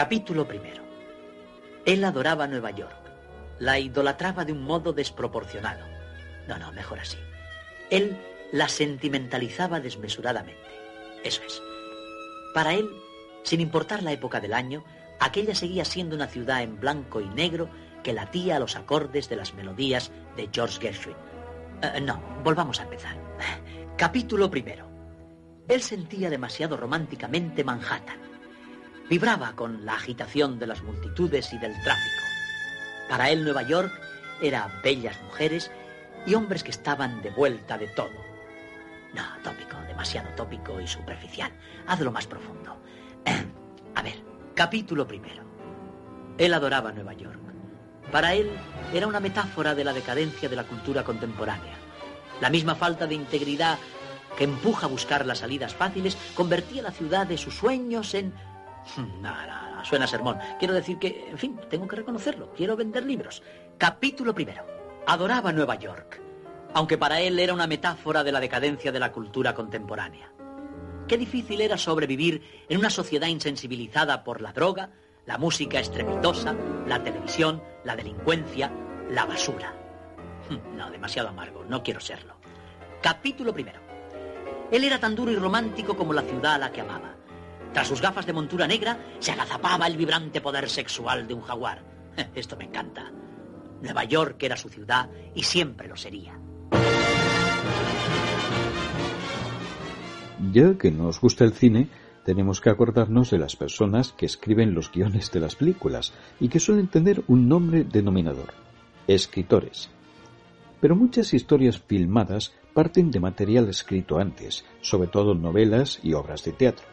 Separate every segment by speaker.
Speaker 1: Capítulo primero. Él adoraba Nueva York. La idolatraba de un modo desproporcionado. No, no, mejor así. Él la sentimentalizaba desmesuradamente. Eso es. Para él, sin importar la época del año, aquella seguía siendo una ciudad en blanco y negro que latía a los acordes de las melodías de George Gershwin. Eh, no, volvamos a empezar. Capítulo primero. Él sentía demasiado románticamente Manhattan. Vibraba con la agitación de las multitudes y del tráfico. Para él Nueva York era bellas mujeres y hombres que estaban de vuelta de todo. No, tópico, demasiado tópico y superficial. Hazlo más profundo. A ver, capítulo primero. Él adoraba Nueva York. Para él era una metáfora de la decadencia de la cultura contemporánea. La misma falta de integridad que empuja a buscar las salidas fáciles convertía la ciudad de sus sueños en... No, suena sermón. Quiero decir que, en fin, tengo que reconocerlo. Quiero vender libros. Capítulo primero. Adoraba Nueva York, aunque para él era una metáfora de la decadencia de la cultura contemporánea. Qué difícil era sobrevivir en una sociedad insensibilizada por la droga, la música estrepitosa, la televisión, la delincuencia, la basura. Hm, no, demasiado amargo, no quiero serlo. Capítulo primero. Él era tan duro y romántico como la ciudad a la que amaba. Tras sus gafas de montura negra se agazapaba el vibrante poder sexual de un jaguar. Esto me encanta. Nueva York era su ciudad y siempre lo sería.
Speaker 2: Ya que nos gusta el cine, tenemos que acordarnos de las personas que escriben los guiones de las películas y que suelen tener un nombre denominador, escritores. Pero muchas historias filmadas parten de material escrito antes, sobre todo novelas y obras de teatro.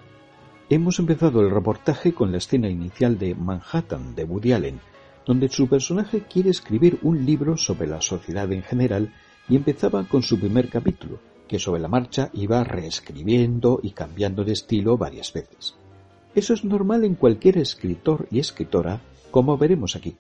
Speaker 2: Hemos empezado el reportaje con la escena inicial de Manhattan de Woody Allen, donde su personaje quiere escribir un libro sobre la sociedad en general y empezaba con su primer capítulo, que sobre la marcha iba reescribiendo y cambiando de estilo varias veces. Eso es normal en cualquier escritor y escritora, como veremos aquí.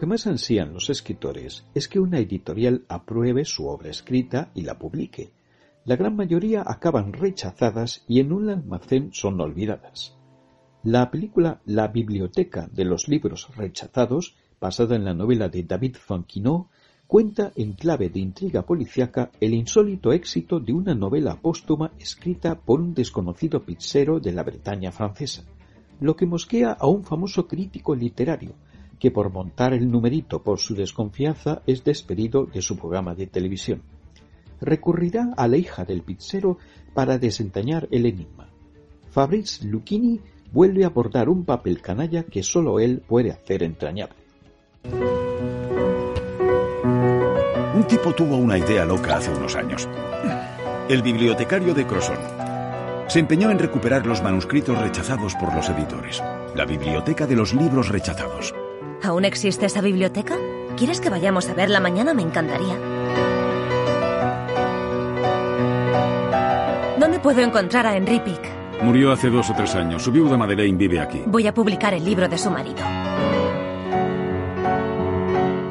Speaker 2: Que más ansían los escritores es que una editorial apruebe su obra escrita y la publique. La gran mayoría acaban rechazadas y en un almacén son olvidadas. La película La biblioteca de los libros rechazados, basada en la novela de David Fonquinot, cuenta en clave de intriga policíaca el insólito éxito de una novela póstuma escrita por un desconocido pizzero de la Bretaña francesa, lo que mosquea a un famoso crítico literario, que por montar el numerito por su desconfianza es despedido de su programa de televisión. Recurrirá a la hija del pizzero para desentrañar el enigma. Fabrice Lucchini vuelve a abordar un papel canalla que solo él puede hacer entrañable.
Speaker 3: Un tipo tuvo una idea loca hace unos años. El bibliotecario de Crosson se empeñó en recuperar los manuscritos rechazados por los editores. La biblioteca de los libros rechazados.
Speaker 4: ¿Aún existe esa biblioteca? ¿Quieres que vayamos a verla mañana? Me encantaría. ¿Dónde puedo encontrar a Henry Pick?
Speaker 5: Murió hace dos o tres años. Su viuda Madeleine vive aquí.
Speaker 4: Voy a publicar el libro de su marido.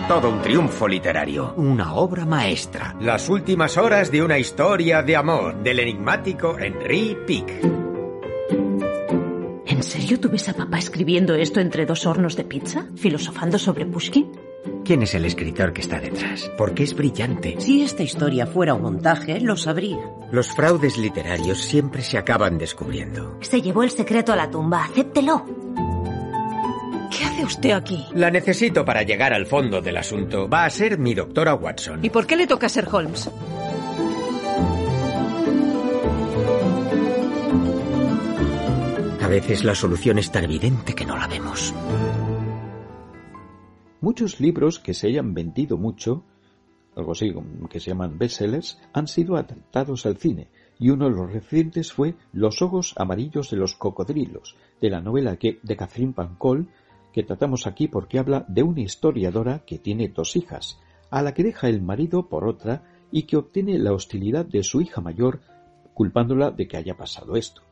Speaker 6: Todo un triunfo literario.
Speaker 7: Una obra maestra.
Speaker 6: Las últimas horas de una historia de amor del enigmático Henry Pick.
Speaker 8: ¿En serio tú ves a papá escribiendo esto entre dos hornos de pizza? ¿Filosofando sobre Pushkin?
Speaker 7: ¿Quién es el escritor que está detrás? Porque es brillante.
Speaker 8: Si esta historia fuera un montaje, lo sabría.
Speaker 7: Los fraudes literarios siempre se acaban descubriendo.
Speaker 4: Se llevó el secreto a la tumba. Acéptelo.
Speaker 8: ¿Qué hace usted aquí?
Speaker 6: La necesito para llegar al fondo del asunto. Va a ser mi doctora Watson.
Speaker 8: ¿Y por qué le toca ser Holmes?
Speaker 7: Veces la solución es tan evidente que no la vemos.
Speaker 2: Muchos libros que se hayan vendido mucho, algo así que se llaman bestsellers, han sido adaptados al cine, y uno de los recientes fue Los ojos amarillos de los cocodrilos, de la novela de Catherine Pancol, que tratamos aquí porque habla de una historiadora que tiene dos hijas, a la que deja el marido por otra y que obtiene la hostilidad de su hija mayor culpándola de que haya pasado esto.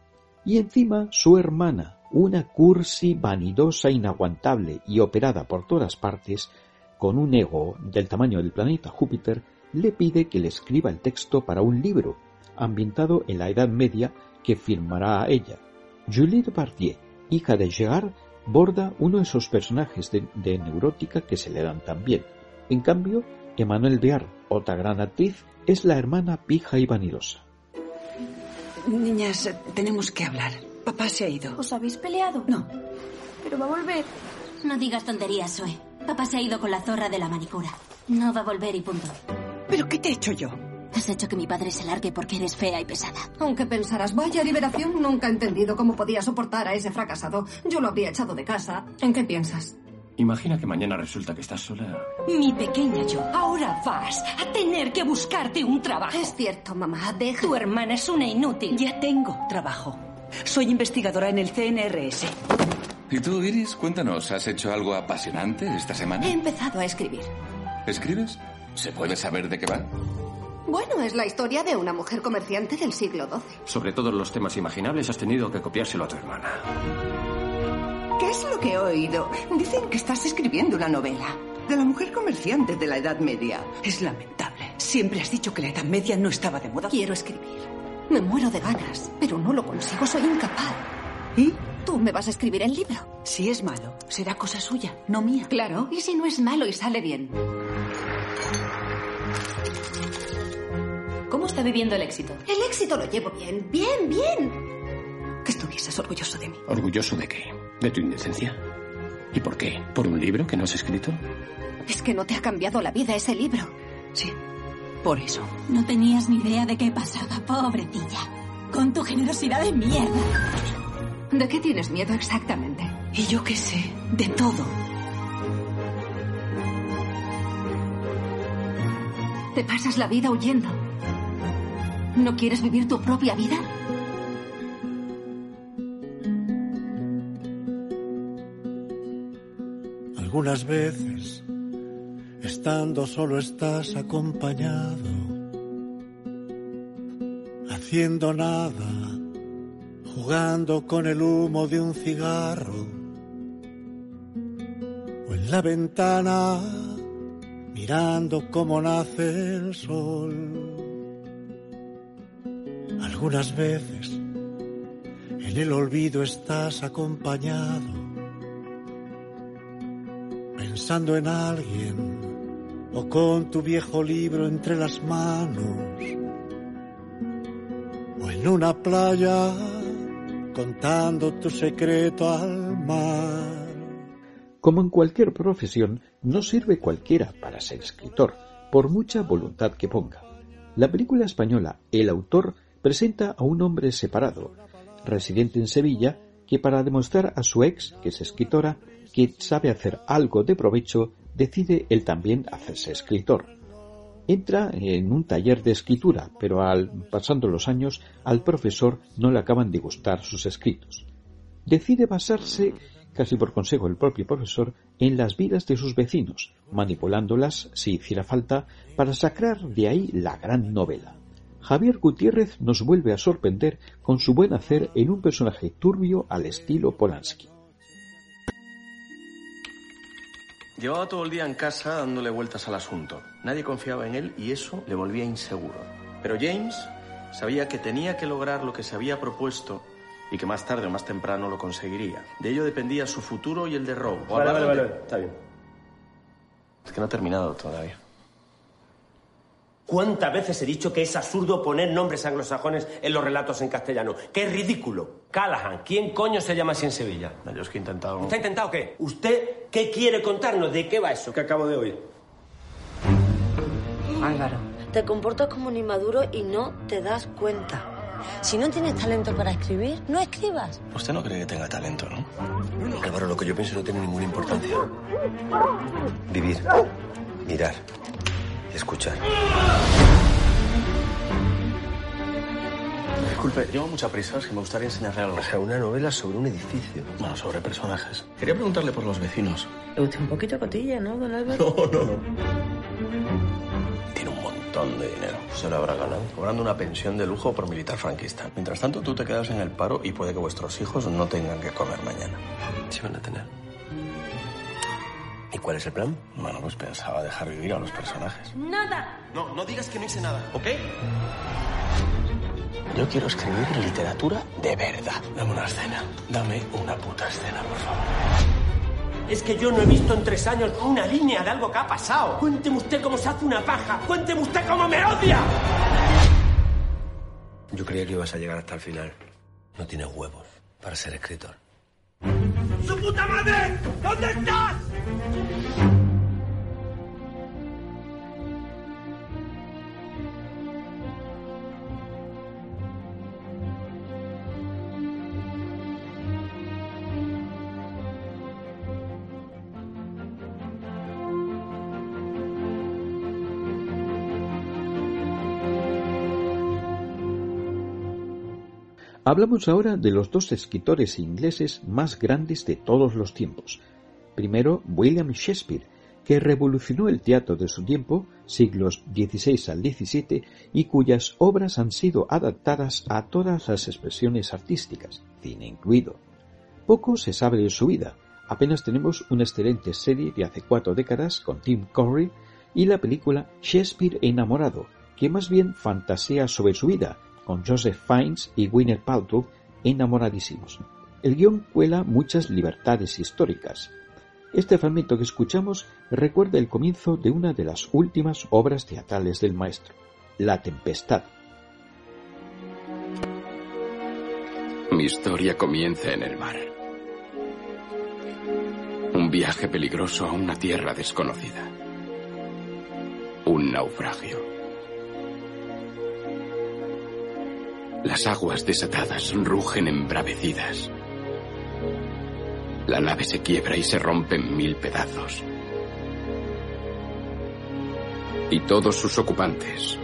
Speaker 2: Y encima su hermana, una cursi vanidosa, inaguantable y operada por todas partes, con un ego del tamaño del planeta Júpiter, le pide que le escriba el texto para un libro, ambientado en la Edad Media, que firmará a ella. Juliette Bardier, hija de Gerard, borda uno de esos personajes de, neurótica que se le dan tan bien. En cambio, Emmanuel Bear, otra gran actriz, es la hermana pija y vanidosa.
Speaker 9: Niñas, tenemos que hablar. Papá se ha ido.
Speaker 10: ¿Os habéis peleado?
Speaker 9: No.
Speaker 10: Pero va a volver.
Speaker 11: No digas tonterías, Zoe. Papá se ha ido con la zorra de la manicura. No va a volver y punto.
Speaker 9: ¿Pero qué te he hecho yo?
Speaker 11: Has hecho que mi padre se largue porque eres fea y pesada.
Speaker 12: Aunque pensarás, vaya liberación, nunca he entendido cómo podía soportar a ese fracasado. Yo lo habría echado de casa. ¿En qué piensas?
Speaker 13: Imagina que mañana resulta que estás sola.
Speaker 9: Mi pequeña yo, ahora vas a tener que buscarte un trabajo.
Speaker 12: Es cierto, mamá, deja.
Speaker 9: Tu hermana es una inútil. Ya tengo trabajo. Soy investigadora en el CNRS.
Speaker 14: ¿Y tú, Iris? Cuéntanos, ¿has hecho algo apasionante esta semana?
Speaker 12: He empezado a escribir.
Speaker 14: ¿Escribes? ¿Se puede saber de qué va?
Speaker 12: Bueno, es la historia de una mujer comerciante del siglo XII.
Speaker 13: Sobre todos los temas imaginables has tenido que copiárselo a tu hermana.
Speaker 9: ¿Qué es lo que he oído? Dicen que estás escribiendo una novela. De la mujer comerciante de la Edad Media. Es lamentable. Siempre has dicho que la Edad Media no estaba de moda.
Speaker 12: Quiero escribir. Me muero de ganas, pero no lo consigo, soy incapaz.
Speaker 9: ¿Y?
Speaker 12: Tú me vas a escribir el libro.
Speaker 9: Si es malo, será cosa suya, no mía.
Speaker 12: Claro, y si no es malo y sale bien.
Speaker 10: ¿Cómo está viviendo el éxito?
Speaker 12: El éxito lo llevo bien, bien, bien.
Speaker 9: Que estuvieses orgulloso de mí.
Speaker 13: ¿Orgulloso de qué? ¿De tu indecencia? ¿Y por qué? ¿Por un libro que no has escrito?
Speaker 12: Es que no te ha cambiado la vida ese libro.
Speaker 9: Sí, por eso.
Speaker 11: No tenías ni idea de qué pasaba, pobrecilla. Con tu generosidad de mierda.
Speaker 12: ¿De qué tienes miedo exactamente?
Speaker 9: Y yo qué sé, de todo.
Speaker 12: Te pasas la vida huyendo. ¿No quieres vivir tu propia vida?
Speaker 15: Algunas veces, estando solo estás acompañado, haciendo nada, jugando con el humo de un cigarro, o en la ventana, mirando cómo nace el sol. Algunas veces, en el olvido estás acompañado pensando en alguien o con tu viejo libro entre las manos o en una playa contando tu secreto al mar.
Speaker 2: Como en cualquier profesión, no sirve cualquiera para ser escritor, por mucha voluntad que ponga. La película española El autor presenta a un hombre separado, residente en Sevilla, que para demostrar a su ex, que es escritora, que sabe hacer algo de provecho, decide él también hacerse escritor. Entra en un taller de escritura, pero al pasando los años al profesor no le acaban de gustar sus escritos. Decide basarse, casi por consejo del propio profesor, en las vidas de sus vecinos, manipulándolas, si hiciera falta, para sacar de ahí la gran novela. Javier Gutiérrez nos vuelve a sorprender con su buen hacer en un personaje turbio al estilo Polanski.
Speaker 16: Llevaba todo el día en casa dándole vueltas al asunto. Nadie confiaba en él y eso le volvía inseguro. Pero James sabía que tenía que lograr lo que se había propuesto y que más tarde o más temprano lo conseguiría. De ello dependía su futuro y el de Rob.
Speaker 17: Vale, vale, vale, está bien.
Speaker 16: Es que no ha terminado todavía.
Speaker 17: ¿Cuántas veces he dicho que es absurdo poner nombres anglosajones en los relatos en castellano? ¡Qué ridículo! Callahan, ¿quién coño se llama así en Sevilla?
Speaker 16: No, yo es que he intentado...
Speaker 17: ¿Usted ha intentado qué? ¿Usted qué quiere contarnos? ¿De qué va eso que acabo de oír?
Speaker 9: Álvaro.
Speaker 18: Te comportas como un inmaduro y no te das cuenta. Si no tienes talento para escribir, no escribas.
Speaker 16: Usted no cree que tenga talento, ¿no?
Speaker 17: Álvaro, lo que yo pienso no tiene ninguna importancia. Vivir, mirar, escuchar.
Speaker 16: Disculpe, llevo mucha prisa, es que me gustaría enseñarle algo.
Speaker 17: O sea, una novela sobre un edificio.
Speaker 16: Bueno, sobre personajes. Quería preguntarle por los vecinos.
Speaker 18: Le gusta un poquito cotilla, ¿no, don Álvaro?
Speaker 16: No, no, no. Tiene un montón de dinero. Se lo habrá ganado. Cobrando una pensión de lujo por militar franquista. Mientras tanto, tú te quedas en el paro y puede que vuestros hijos no tengan que comer mañana.
Speaker 17: Sí van a tener. ¿Y cuál es el plan?
Speaker 16: Bueno, pues pensaba dejar vivir a los personajes.
Speaker 11: ¡Nada!
Speaker 16: No, no digas que no hice nada, ¿ok? Yo quiero escribir literatura de verdad. Dame una escena. Dame una puta escena, por favor.
Speaker 17: Es que yo no he visto en tres años una línea de algo que ha pasado. Cuénteme usted cómo se hace una paja. Cuénteme usted cómo me odia. Yo creía que ibas a llegar hasta el final. No tienes huevos para ser escritor. ¡Su puta madre! ¿Dónde estás?
Speaker 2: Hablamos ahora de los dos escritores ingleses más grandes de todos los tiempos. Primero, William Shakespeare, que revolucionó el teatro de su tiempo, siglos XVI al XVII, y cuyas obras han sido adaptadas a todas las expresiones artísticas, cine incluido. Poco se sabe de su vida, apenas tenemos una excelente serie de hace cuatro décadas con Tim Curry y la película Shakespeare enamorado, que más bien fantasea sobre su vida, con Joseph Fiennes y Gwyneth Paltrow enamoradísimos. El guion cuela muchas libertades históricas. Este fragmento que escuchamos recuerda el comienzo de una de las últimas obras teatrales del maestro, La Tempestad.
Speaker 19: Mi historia comienza en el mar. Un viaje peligroso a una tierra desconocida. Un naufragio. Las aguas desatadas rugen embravecidas. La nave se quiebra y se rompe en mil pedazos. Y todos sus ocupantes,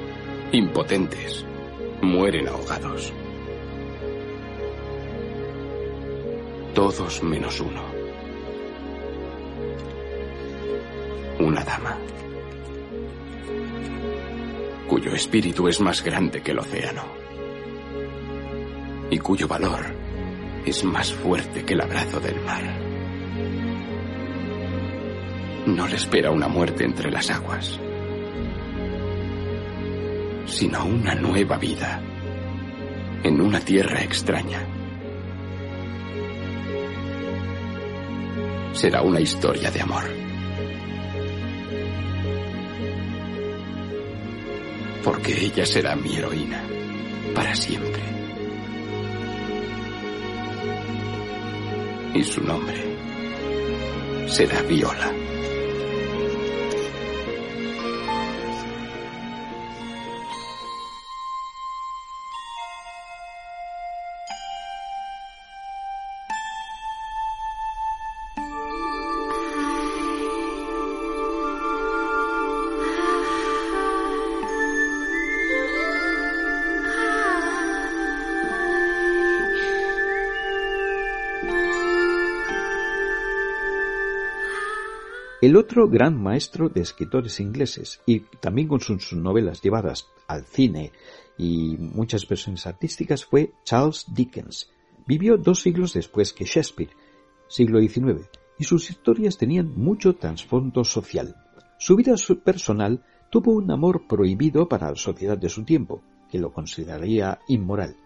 Speaker 19: impotentes, mueren ahogados. Todos menos uno. Una dama. Cuyo espíritu es más grande que el océano y cuyo valor es más fuerte que el abrazo del mar. No le espera una muerte entre las aguas, sino una nueva vida en una tierra extraña. Será una historia de amor. Porque ella será mi heroína para siempre. Y su nombre será Viola.
Speaker 2: El otro gran maestro de escritores ingleses, y también con sus novelas llevadas al cine y muchas versiones artísticas, fue Charles Dickens. Vivió dos siglos después que Shakespeare, siglo XIX, y sus historias tenían mucho trasfondo social. Su vida personal tuvo un amor prohibido para la sociedad de su tiempo, que lo consideraría inmoral,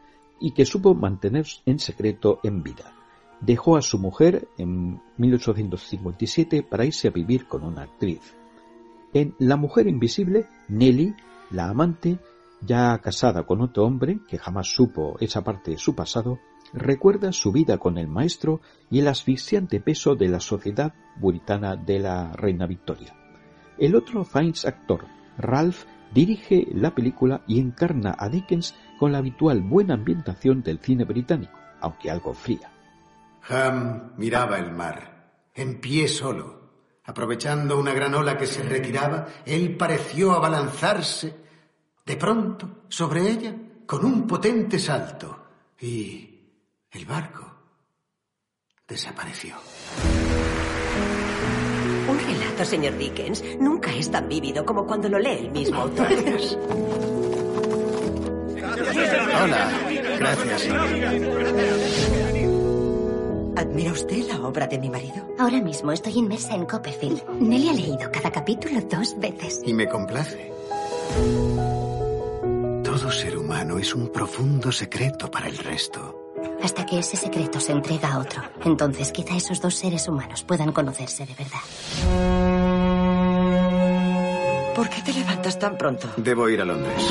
Speaker 2: y que supo mantener en secreto en vida. Dejó a su mujer en 1857 para irse a vivir con una actriz. En La mujer invisible, Nelly, la amante, ya casada con otro hombre que jamás supo esa parte de su pasado, recuerda su vida con el maestro y el asfixiante peso de la sociedad puritana de la reina Victoria. El otro Fiennes actor, Ralph, dirige la película y encarna a Dickens con la habitual buena ambientación del cine británico, aunque algo fría.
Speaker 20: Ham miraba el mar, en pie solo. Aprovechando una gran ola que se retiraba, él pareció abalanzarse. De pronto, sobre ella, con un potente salto y el barco desapareció.
Speaker 21: Un relato, señor Dickens, nunca es tan vívido como cuando lo lee el mismo autor.
Speaker 20: Hola, gracias.
Speaker 21: ¿Admira usted la obra de mi marido?
Speaker 22: Ahora mismo estoy inmersa en Copperfield. Nelly ha leído cada capítulo dos veces.
Speaker 20: Y me complace. Todo ser humano es un profundo secreto para el resto.
Speaker 22: Hasta que ese secreto se entrega a otro. Entonces quizá esos dos seres humanos puedan conocerse de verdad.
Speaker 21: ¿Por qué te levantas tan pronto?
Speaker 20: Debo ir a Londres.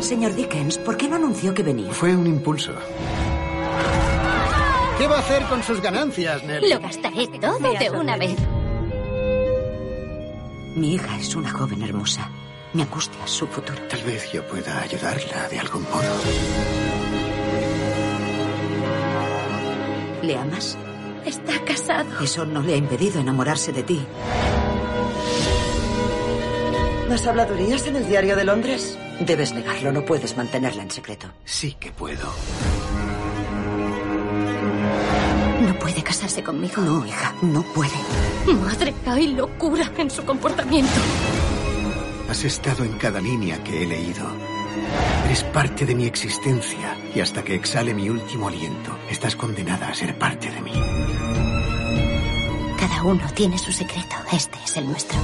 Speaker 21: Señor Dickens, ¿por qué no anunció que venía?
Speaker 20: Fue un impulso. ¿Qué va a hacer con sus ganancias, Nelly?
Speaker 22: Lo gastaré todo de una vez.
Speaker 21: Mi hija es una joven hermosa. Me angustia su futuro.
Speaker 20: Tal vez yo pueda ayudarla de algún modo.
Speaker 21: ¿Le amas?
Speaker 22: Está casado.
Speaker 21: Eso no le ha impedido enamorarse de ti. ¿Las habladurías en el diario de Londres? Debes negarlo, no puedes mantenerla en secreto.
Speaker 20: Sí que puedo.
Speaker 22: No puede casarse conmigo.
Speaker 21: No, hija, no puede.
Speaker 22: Madre, hay locura en su comportamiento.
Speaker 20: Has estado en cada línea que he leído. Eres parte de mi existencia y hasta que exhale mi último aliento, estás condenada a ser parte de mí.
Speaker 22: Cada uno tiene su secreto. Este es el nuestro.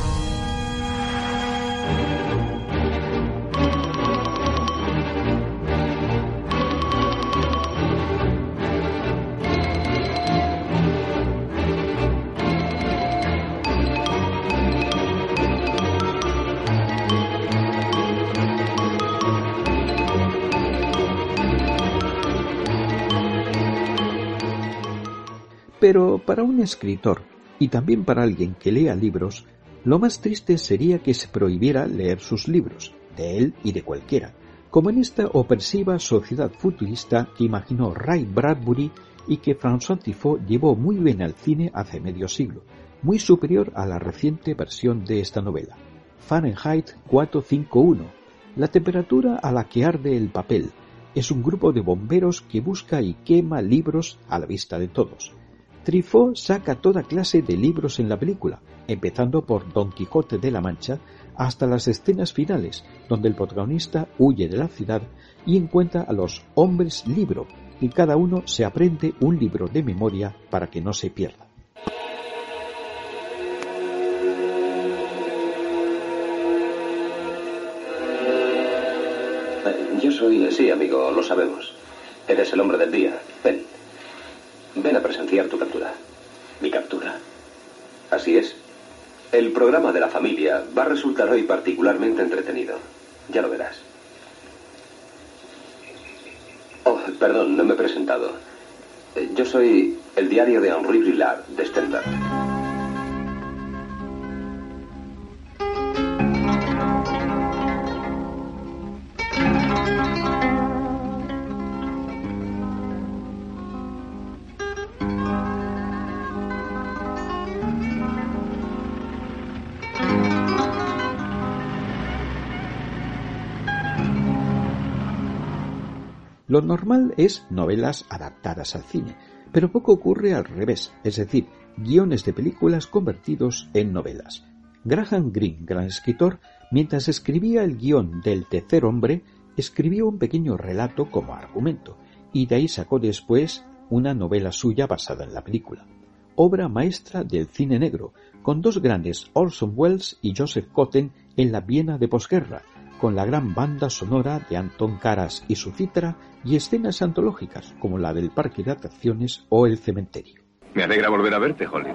Speaker 2: Pero para un escritor, y también para alguien que lea libros, lo más triste sería que se prohibiera leer sus libros, de él y de cualquiera, como en esta opresiva sociedad futurista que imaginó Ray Bradbury y que François Truffaut llevó muy bien al cine hace medio siglo, muy superior a la reciente versión de esta novela. Fahrenheit 451, la temperatura a la que arde el papel, es un grupo de bomberos que busca y quema libros a la vista de todos. Truffaut saca toda clase de libros en la película, empezando por Don Quijote de la Mancha hasta las escenas finales, donde el protagonista huye de la ciudad y encuentra a los hombres libro, y cada uno se aprende un libro de memoria para que no se pierda.
Speaker 23: Yo soy... Sí, amigo, lo sabemos. Eres el hombre del día. Ven. Ven a presenciar tu captura. ¿Mi captura? Así es. El programa de la familia va a resultar hoy particularmente entretenido. Ya lo verás. Oh, perdón, no me he presentado. Eh, Yo soy el diario de Henri Brillard, de Stendhal.
Speaker 2: Lo normal es novelas adaptadas al cine, pero poco ocurre al revés, es decir, guiones de películas convertidos en novelas. Graham Greene, gran escritor, mientras escribía el guion del Tercer Hombre, escribió un pequeño relato como argumento, y de ahí sacó después una novela suya basada en la película. Obra maestra del cine negro, con dos grandes Orson Welles y Joseph Cotten en la Viena de posguerra, con la gran banda sonora de Anton Karas y su cítara y escenas antológicas como la del parque de atracciones o el cementerio.
Speaker 24: Me alegra volver a verte, Holly.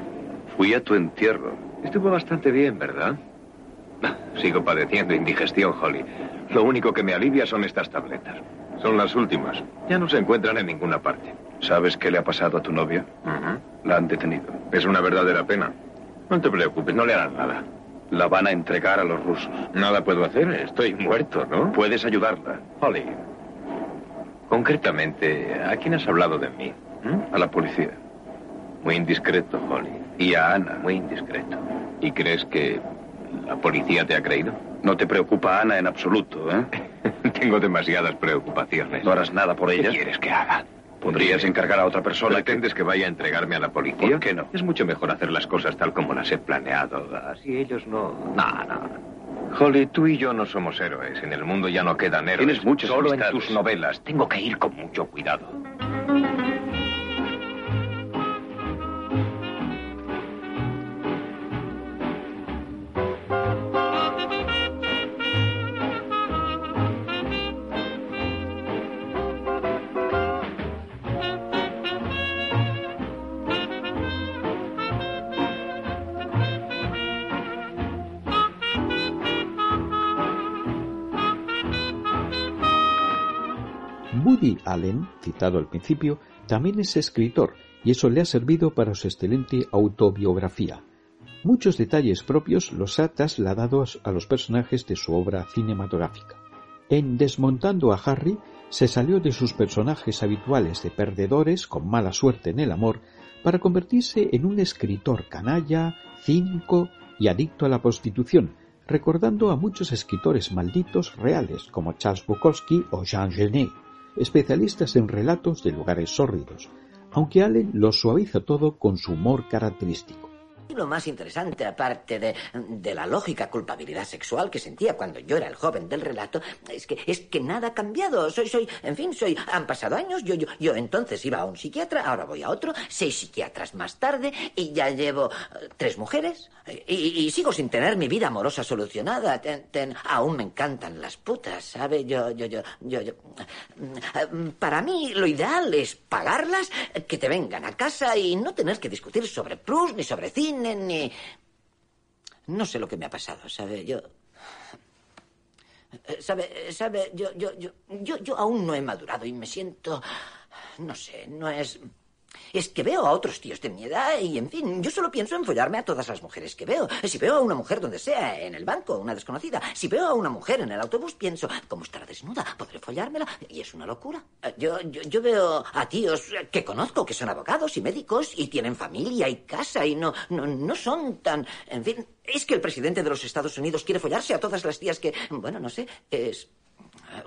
Speaker 24: Fui a tu entierro. Estuvo bastante bien, ¿verdad? Ah, Sigo padeciendo indigestión, Holly. Lo único que me alivia son estas tabletas. Son las últimas. Ya no se encuentran en ninguna parte. ¿Sabes qué le ha pasado a tu novia? La han detenido. Es una verdadera pena. No te preocupes, no le harán nada. La van a entregar a los rusos. Nada puedo hacer, estoy muerto, ¿no? Puedes ayudarla. Holly, concretamente, ¿a quién has hablado de mí? ¿Mm? A la policía. Muy indiscreto, Holly. Y a Ana, muy indiscreto. ¿Y crees que la policía te ha creído? No te preocupa Ana en absoluto, ¿eh? Tengo demasiadas preocupaciones. ¿No harás nada por ella? ¿Qué quieres que haga? ¿Podrías encargar a otra persona? ¿Pretendes que vaya a entregarme a la policía? ¿Por qué no? Es mucho mejor hacer las cosas tal como las he planeado. Así ellos no... No, no. Holly, tú y yo no somos héroes. En el mundo ya no quedan héroes. Tienes muchas Solo amistades. en tus novelas. Tengo que ir con mucho cuidado.
Speaker 2: Allen, citado al principio, también es escritor y eso le ha servido para su excelente autobiografía. Muchos detalles propios los ha trasladado a los personajes de su obra cinematográfica. En Desmontando a Harry se salió de sus personajes habituales de perdedores con mala suerte en el amor para convertirse en un escritor canalla, cínico y adicto a la prostitución, recordando a muchos escritores malditos reales como Charles Bukowski o Jean Genet, especialistas en relatos de lugares sórdidos, aunque Allen lo suaviza todo con su humor característico.
Speaker 25: Lo más interesante, aparte de, de la lógica culpabilidad sexual que sentía cuando yo era el joven del relato, es que, es que nada ha cambiado. Soy, soy, en fin, soy, han pasado años, yo, yo, yo entonces iba a un psiquiatra, ahora voy a otro, seis psiquiatras más tarde, y ya llevo eh, tres mujeres, y, sigo sin tener mi vida amorosa solucionada. Aún me encantan las putas, ¿sabe? Yo, yo, yo, yo, yo. mm, Para mí lo ideal es pagarlas, que te vengan a casa y no tener que discutir sobre Proust, ni sobre cine, ni... No sé lo que me ha pasado, ¿sabe? Yo... ¿Sabe? ¿Sabe? Yo, yo, yo, yo, yo aún no he madurado y me siento... No sé, no es... Es que veo a otros tíos de mi edad y, en fin, yo solo pienso en follarme a todas las mujeres que veo. Si veo a una mujer donde sea, en el banco, una desconocida, si veo a una mujer en el autobús, pienso, ¿cómo estará desnuda? ¿Podré follármela? Y es una locura. Eh, Yo, yo, yo veo a tíos que conozco que son abogados y médicos y tienen familia y casa y no, no, no son tan... En fin, es que el presidente de los Estados Unidos quiere follarse a todas las tías que... Bueno, no sé, es...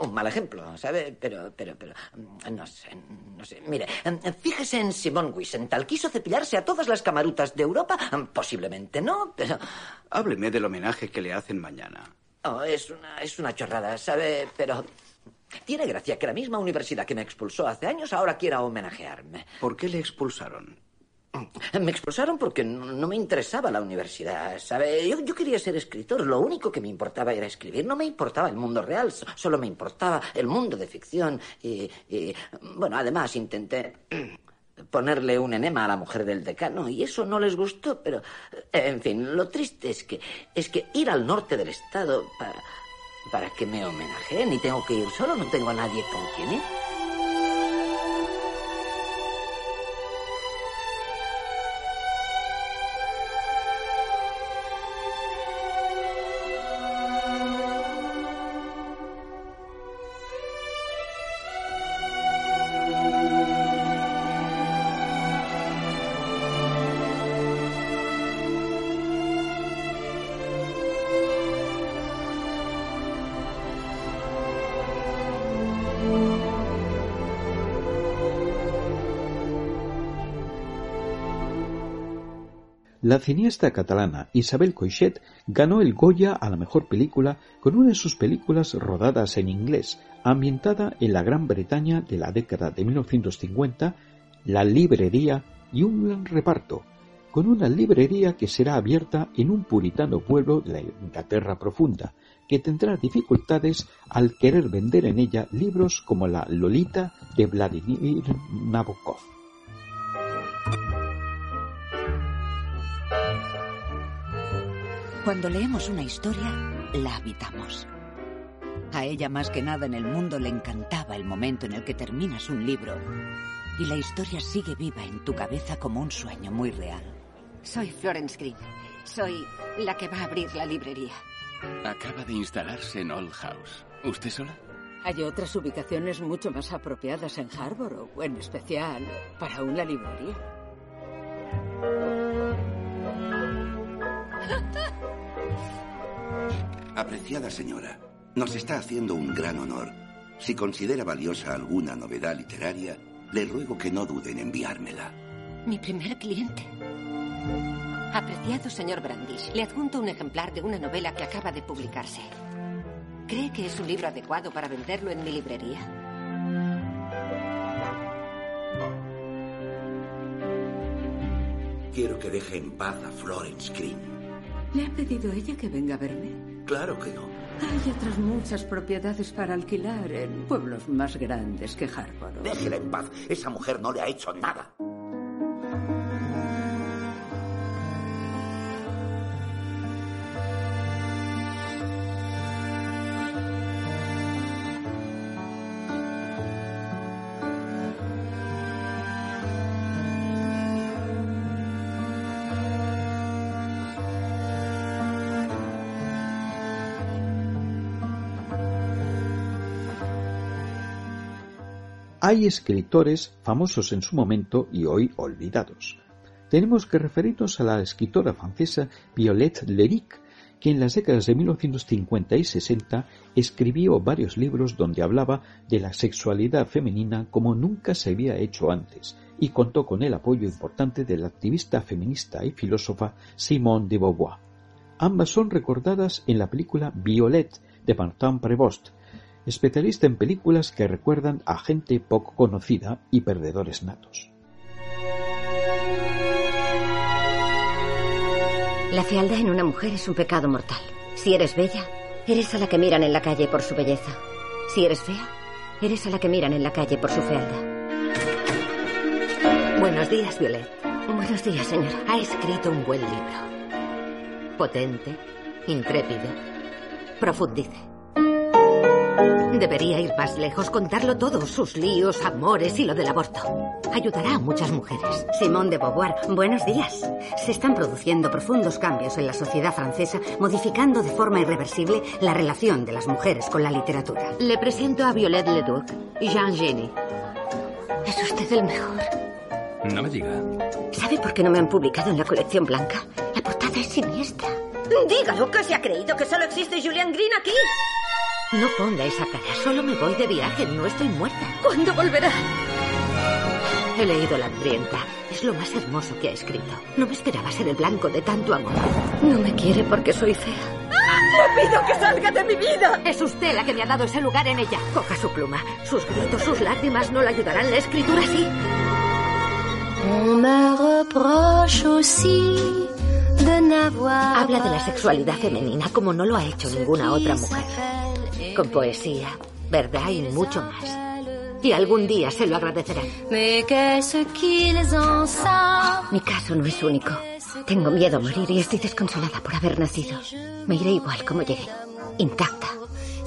Speaker 25: Un mal ejemplo, ¿sabe? Pero, pero, pero, mm, no sé, no sé. Mire, mm, fíjese en Simón Wiesenthal. ¿Quiso cepillarse a todas las camarutas de Europa? Mm, Posiblemente no, pero...
Speaker 26: Hábleme del homenaje que le hacen mañana.
Speaker 25: Oh, es una, es una chorrada, ¿sabe? Pero... Tiene gracia que la misma universidad que me expulsó hace años ahora quiera homenajearme.
Speaker 26: ¿Por qué le expulsaron?
Speaker 25: Me expulsaron porque no, no me interesaba la universidad, ¿sabe? Yo, yo quería ser escritor, lo único que me importaba era escribir, no me importaba el mundo real, so- solo me importaba el mundo de ficción y, y, bueno, además intenté ponerle un enema a la mujer del decano y eso no les gustó, pero en fin, lo triste es que es que ir al norte del estado para para que me homenajeen y tengo que ir solo, no tengo a nadie con quien ir.
Speaker 2: La cineasta catalana Isabel Coixet ganó el Goya a la mejor película con una de sus películas rodadas en inglés, ambientada en la Gran Bretaña de la década de 1950, La librería y un gran reparto, con una librería que será abierta en un puritano pueblo de la Inglaterra profunda, que tendrá dificultades al querer vender en ella libros como la Lolita de Vladimir Nabokov.
Speaker 21: Cuando leemos una historia, la habitamos. A ella más que nada en el mundo le encantaba el momento en el que terminas un libro y la historia sigue viva en tu cabeza como un sueño muy real.
Speaker 27: Soy Florence Green. Soy la que va a abrir la librería.
Speaker 13: Acaba de instalarse en Old House. ¿Usted sola?
Speaker 28: Hay otras ubicaciones mucho más apropiadas en Harborough, en especial para una librería.
Speaker 29: Apreciada señora, nos está haciendo un gran honor. Si considera valiosa alguna novedad literaria, le ruego que no dude en enviármela.
Speaker 22: Mi primer cliente. Apreciado señor Brandish, le adjunto un ejemplar de una novela que acaba de publicarse. ¿Cree que es un libro adecuado para venderlo en mi librería?
Speaker 29: Quiero que deje en paz a Florence Green.
Speaker 28: ¿Le ha pedido ella que venga a verme?
Speaker 29: Claro que no.
Speaker 28: Hay otras muchas propiedades para alquilar en pueblos más grandes que Harborough.
Speaker 29: Déjela en paz. Esa mujer no le ha hecho nada.
Speaker 2: Hay escritores famosos en su momento y hoy olvidados. Tenemos que referirnos a la escritora francesa Violette Leric, que en las décadas de 1950 y 60 escribió varios libros donde hablaba de la sexualidad femenina como nunca se había hecho antes y contó con el apoyo importante de la activista feminista y filósofa Simone de Beauvoir. Ambas son recordadas en la película Violette de Martin Prévost, especialista en películas que recuerdan a gente poco conocida y perdedores natos.
Speaker 30: La fealdad en una mujer es un pecado mortal. Si eres bella, eres a la que miran en la calle por su belleza. Si eres fea, eres a la que miran en la calle por su fealdad.
Speaker 22: Buenos días, Violet.
Speaker 30: Buenos días, señora.
Speaker 22: Ha escrito un buen libro. Potente, intrépido. Profundice. Debería ir más lejos, contarlo todo, sus líos, amores y lo del aborto. Ayudará a muchas mujeres.
Speaker 30: Simón de Beauvoir, buenos días. Se están produciendo profundos cambios en la sociedad francesa, modificando de forma irreversible la relación de las mujeres con la literatura.
Speaker 22: Le presento a Violette Leduc y Jean Genie.
Speaker 30: Es usted el mejor.
Speaker 19: No me diga.
Speaker 30: ¿Sabe por qué no me han publicado en la colección blanca? La portada es siniestra.
Speaker 22: Dígalo, que se ha creído que solo existe Julian Green aquí. No ponga esa cara. Solo me voy de viaje. No estoy muerta. ¿Cuándo volverá? He leído La hambrienta. Es lo más hermoso que ha escrito. No me esperaba ser el blanco de tanto amor.
Speaker 30: No me quiere porque soy fea.
Speaker 22: ¡Le pido que salga de mi vida! Es usted la que me ha dado ese lugar en ella. Coja su pluma. Sus gritos, sus lágrimas no le ayudarán. La escritura sí.
Speaker 30: Habla de la sexualidad femenina como no lo ha hecho ninguna otra mujer.
Speaker 22: Con poesía, verdad y mucho más. Y algún día se lo agradecerán.
Speaker 30: Mi caso no es único. Tengo miedo a morir y estoy desconsolada por haber nacido. Me iré igual como llegué, intacta,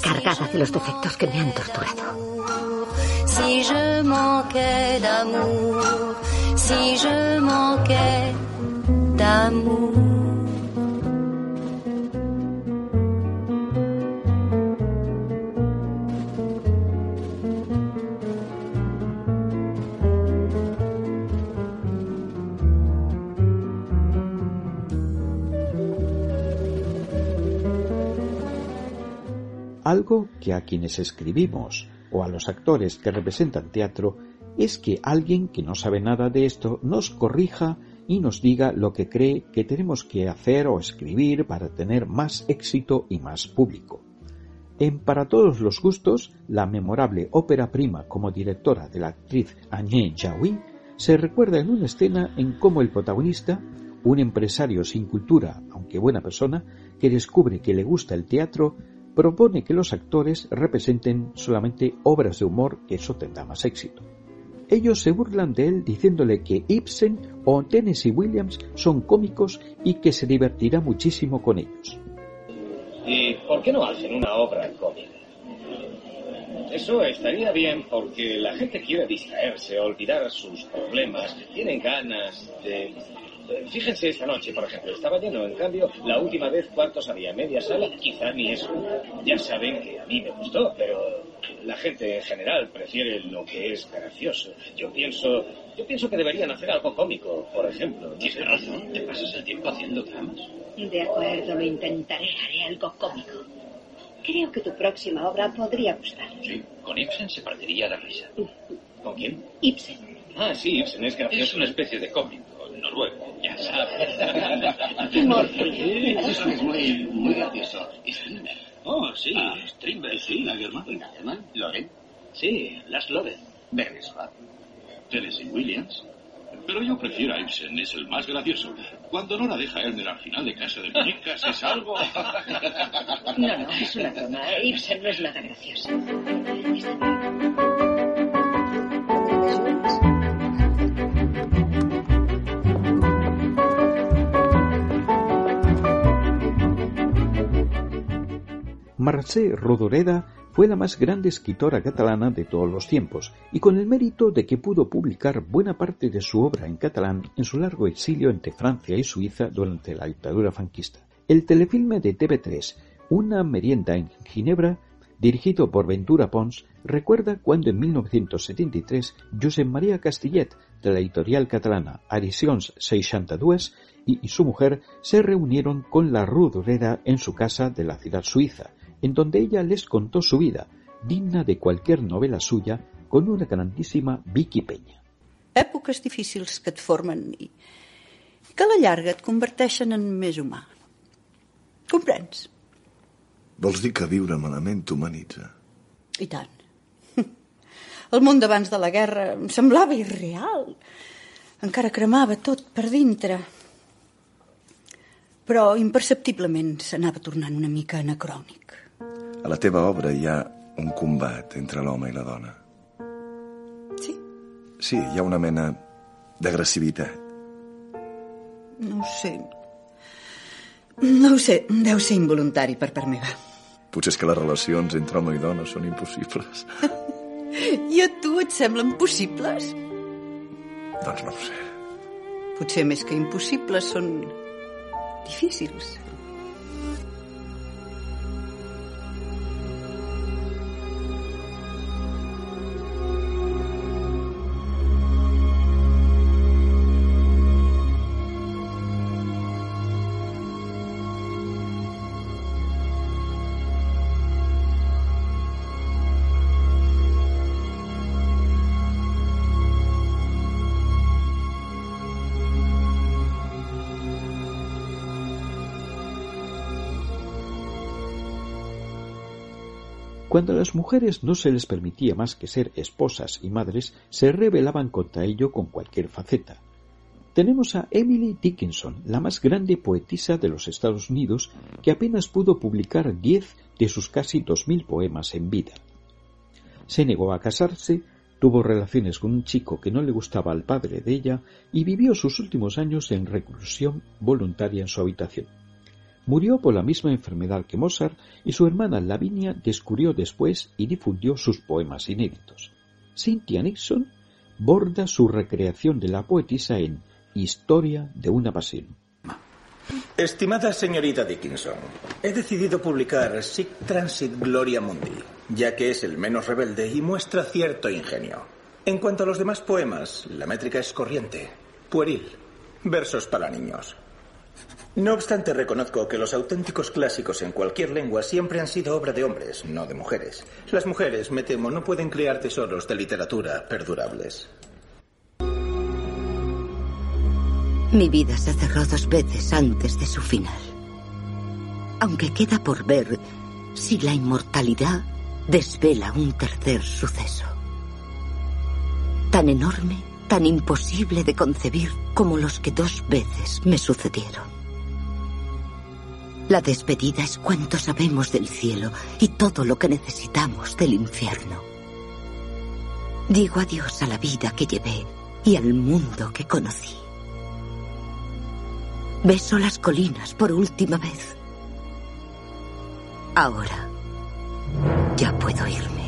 Speaker 30: cargada de los defectos que me han torturado.
Speaker 31: Si je manquais d'amour, si je manquais d'amour.
Speaker 2: Algo que a quienes escribimos o a los actores que representan teatro es que alguien que no sabe nada de esto nos corrija y nos diga lo que cree que tenemos que hacer o escribir para tener más éxito y más público. En Para todos los gustos, la memorable ópera prima como directora de la actriz Agnès Jaoui se recuerda en una escena en cómo el protagonista, un empresario sin cultura, aunque buena persona, que descubre que le gusta el teatro, propone que los actores representen solamente obras de humor que eso tendrá más éxito. Ellos se burlan de él diciéndole que Ibsen o Tennessee Williams son cómicos y que se divertirá muchísimo con ellos.
Speaker 32: ¿Y por qué no hacen una obra cómica? Eso estaría bien porque la gente quiere distraerse, olvidar sus problemas, tienen ganas de Fíjense esta noche, por ejemplo, estaba lleno. En cambio, la última vez, ¿cuántos había? ¿Media sala? Quizá ni eso. Ya saben que a mí me gustó, pero la gente en general prefiere lo que es gracioso. Yo pienso, yo pienso que deberían hacer algo cómico, por ejemplo.
Speaker 33: Tienes razón, te pasas el tiempo haciendo dramas.
Speaker 22: De acuerdo, lo intentaré, haré algo cómico.
Speaker 34: Creo que tu próxima obra podría gustar.
Speaker 32: Sí, con Ibsen se partiría de risa. ¿Con quién?
Speaker 34: Ibsen.
Speaker 32: Ah, sí, Ibsen es gracioso. Es una especie de cómico noruego, ya sabes.
Speaker 35: Eso es muy, muy gracioso. Strindberg.
Speaker 32: Oh, sí,
Speaker 35: Ah,
Speaker 32: Strindberg.
Speaker 35: Sí, Nagerman. Nagerman. Loren.
Speaker 32: Sí, Las Loren.
Speaker 35: Beresford. Tennessee Williams. Pero yo prefiero a Ibsen, es el más gracioso. Cuando Nora deja a Elmer al final de Casa de Muñecas es algo...
Speaker 34: No, no, es una broma. Ibsen no es nada gracioso.
Speaker 2: Mercè Rodoreda fue la más grande escritora catalana de todos los tiempos, y con el mérito de que pudo publicar buena parte de su obra en catalán en su largo exilio entre Francia y Suiza durante la dictadura franquista. El telefilme de TV3, Una merienda en Ginebra, dirigido por Ventura Pons, recuerda cuando en 1973 Josep María Castillet, de la editorial catalana Edicions 62, y, y su mujer se reunieron con la Rodoreda en su casa de la ciudad suiza, en donde ella les contó su vida, digna de cualquier novela suya, con una grandísima Vicky Peña.
Speaker 36: Èpoques difícils que et formen i que a la llarga et converteixen en més humà. Comprens?
Speaker 37: Vols dir que viure malament t'humanitza?
Speaker 36: I tant. El món d'abans de la guerra em semblava irreal. Encara cremava tot per dintre. Però imperceptiblement s'anava tornant una mica anacrònic.
Speaker 37: A la teva obra hi ha un combat entre l'home i la dona.
Speaker 36: Sí?
Speaker 37: Sí, hi ha una mena d'agressivitat.
Speaker 36: No ho sé. No ho sé, deu ser involuntari per part meva.
Speaker 37: Potser és que les relacions entre home i dona són impossibles.
Speaker 36: I a tu et semblen possibles?
Speaker 37: doncs no ho sé.
Speaker 36: Potser més que impossibles són difícils.
Speaker 2: Cuando a las mujeres no se les permitía más que ser esposas y madres, se rebelaban contra ello con cualquier faceta. Tenemos a Emily Dickinson, la más grande poetisa de los Estados Unidos, que apenas pudo publicar diez de sus casi dos mil poemas en vida. Se negó a casarse, tuvo relaciones con un chico que no le gustaba al padre de ella y vivió sus últimos años en reclusión voluntaria en su habitación. Murió por la misma enfermedad que Mozart y su hermana Lavinia descubrió después y difundió sus poemas inéditos. Cynthia Nixon borda su recreación de la poetisa en Historia de una pasión.
Speaker 38: Estimada señorita Dickinson, he decidido publicar Sic Transit Gloria Mundi, ya que es el menos rebelde y muestra cierto ingenio. En cuanto a los demás poemas, la métrica es corriente, pueril, versos para niños. No obstante, reconozco que los auténticos clásicos en cualquier lengua siempre han sido obra de hombres, no de mujeres. Las mujeres, me temo, no pueden crear tesoros de literatura perdurables.
Speaker 21: Mi vida se cerró dos veces antes de su final. Aunque queda por ver si la inmortalidad desvela un tercer suceso. Tan enorme, tan imposible de concebir como los que dos veces me sucedieron. La despedida es cuanto sabemos del cielo y todo lo que necesitamos del infierno. Digo adiós a la vida que llevé y al mundo que conocí. Beso las colinas por última vez. Ahora ya puedo irme.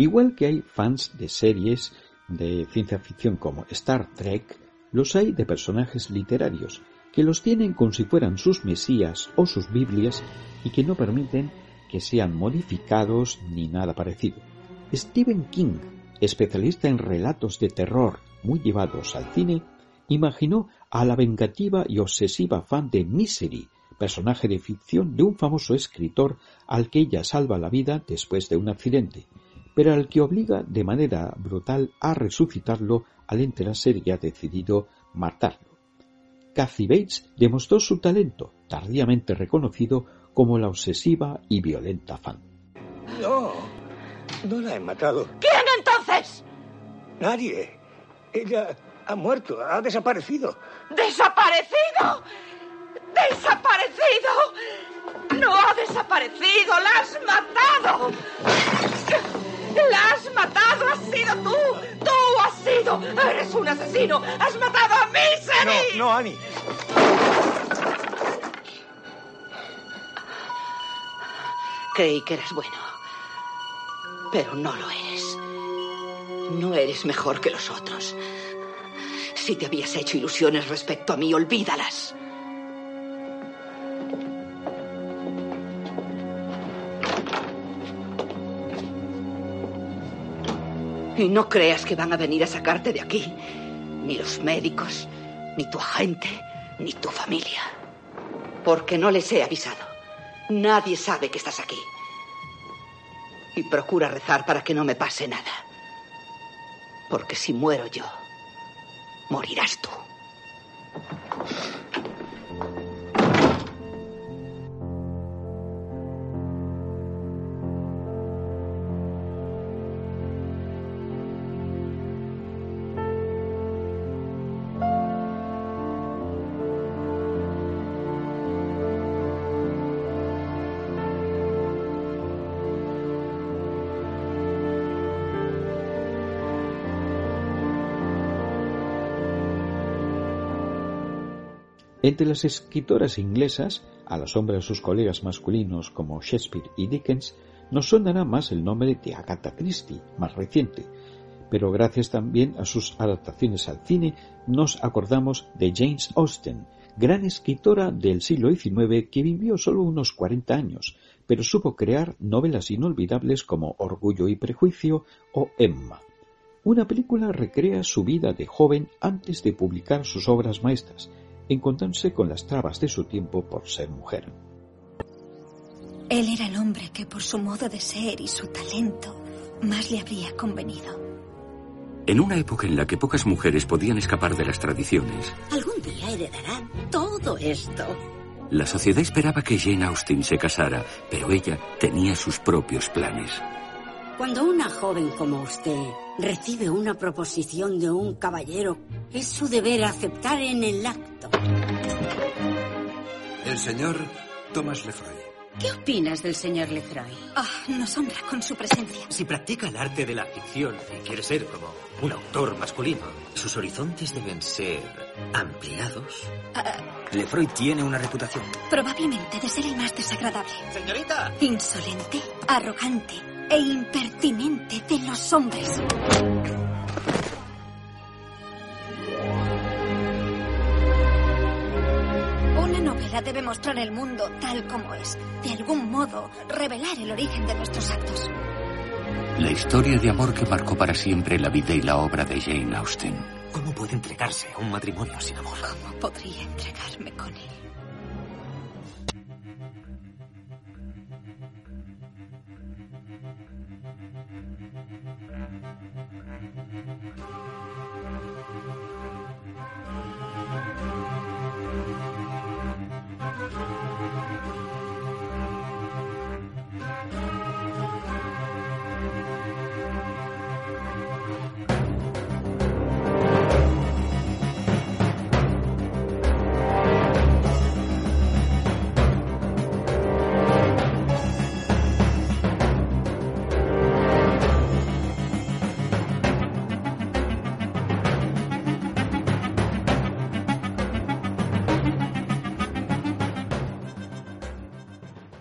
Speaker 2: Igual que hay fans de series de ciencia ficción como Star Trek, los hay de personajes literarios, que los tienen como si fueran sus mesías o sus Biblias y que no permiten que sean modificados ni nada parecido. Stephen King, especialista en relatos de terror muy llevados al cine, imaginó a la vengativa y obsesiva fan de Misery, personaje de ficción de un famoso escritor al que ella salva la vida después de un accidente, pero al que obliga de manera brutal a resucitarlo al enterarse que ha decidido matarlo. Kathy Bates demostró su talento, tardíamente reconocido como la obsesiva y violenta fan.
Speaker 29: No, no la he matado.
Speaker 21: ¿Quién entonces?
Speaker 29: Nadie. Ella ha muerto, ha desaparecido.
Speaker 21: ¿Desaparecido? ¡Desaparecido! ¡No ha desaparecido! ¡La has matado! ¡La has matado! ¡Has sido tú! ¡Tú has sido! ¡Eres un asesino! ¡Has matado a Misery!
Speaker 29: No, no, Annie.
Speaker 21: Creí que eras bueno. Pero no lo eres. No eres mejor que los otros. Si te habías hecho ilusiones respecto a mí, olvídalas. Y no creas que van a venir a sacarte de aquí. Ni los médicos, ni tu agente, ni tu familia. Porque no les he avisado. Nadie sabe que estás aquí. Y procura rezar para que no me pase nada. Porque si muero yo, morirás tú.
Speaker 2: Entre las escritoras inglesas, a la sombra de sus colegas masculinos como Shakespeare y Dickens, nos sonará más el nombre de Agatha Christie, más reciente, pero gracias también a sus adaptaciones al cine nos acordamos de James Austen, gran escritora del siglo XIX que vivió solo unos 40 años, pero supo crear novelas inolvidables como Orgullo y Prejuicio o Emma. Una película recrea su vida de joven antes de publicar sus obras maestras, encontrándose con las trabas de su tiempo por ser mujer.
Speaker 22: Él era el hombre que por su modo de ser y su talento más le habría convenido.
Speaker 19: En una época en la que pocas mujeres podían escapar de las tradiciones,
Speaker 39: Algún día heredarán todo esto.
Speaker 19: la sociedad esperaba que Jane Austen se casara, pero ella tenía sus propios planes.
Speaker 39: Cuando una joven como usted recibe una proposición de un caballero, es su deber aceptar en el acto.
Speaker 40: El señor Thomas Lefroy.
Speaker 22: ¿Qué opinas del señor Lefroy? Ah, nos honra con su presencia.
Speaker 41: Si practica el arte de la ficción y quiere ser como un autor masculino, sus horizontes deben ser ampliados.
Speaker 22: Ah,
Speaker 41: Lefroy tiene una reputación.
Speaker 22: probablemente de ser el más desagradable.
Speaker 41: Señorita.
Speaker 22: Insolente, arrogante e impertinente de los hombres. Una novela debe mostrar el mundo tal como es. De algún modo, revelar el origen de nuestros actos.
Speaker 19: La historia de amor que marcó para siempre la vida y la obra de Jane Austen.
Speaker 41: ¿Cómo puede entregarse a un matrimonio sin amor?
Speaker 22: ¿Cómo podría entregarme con él?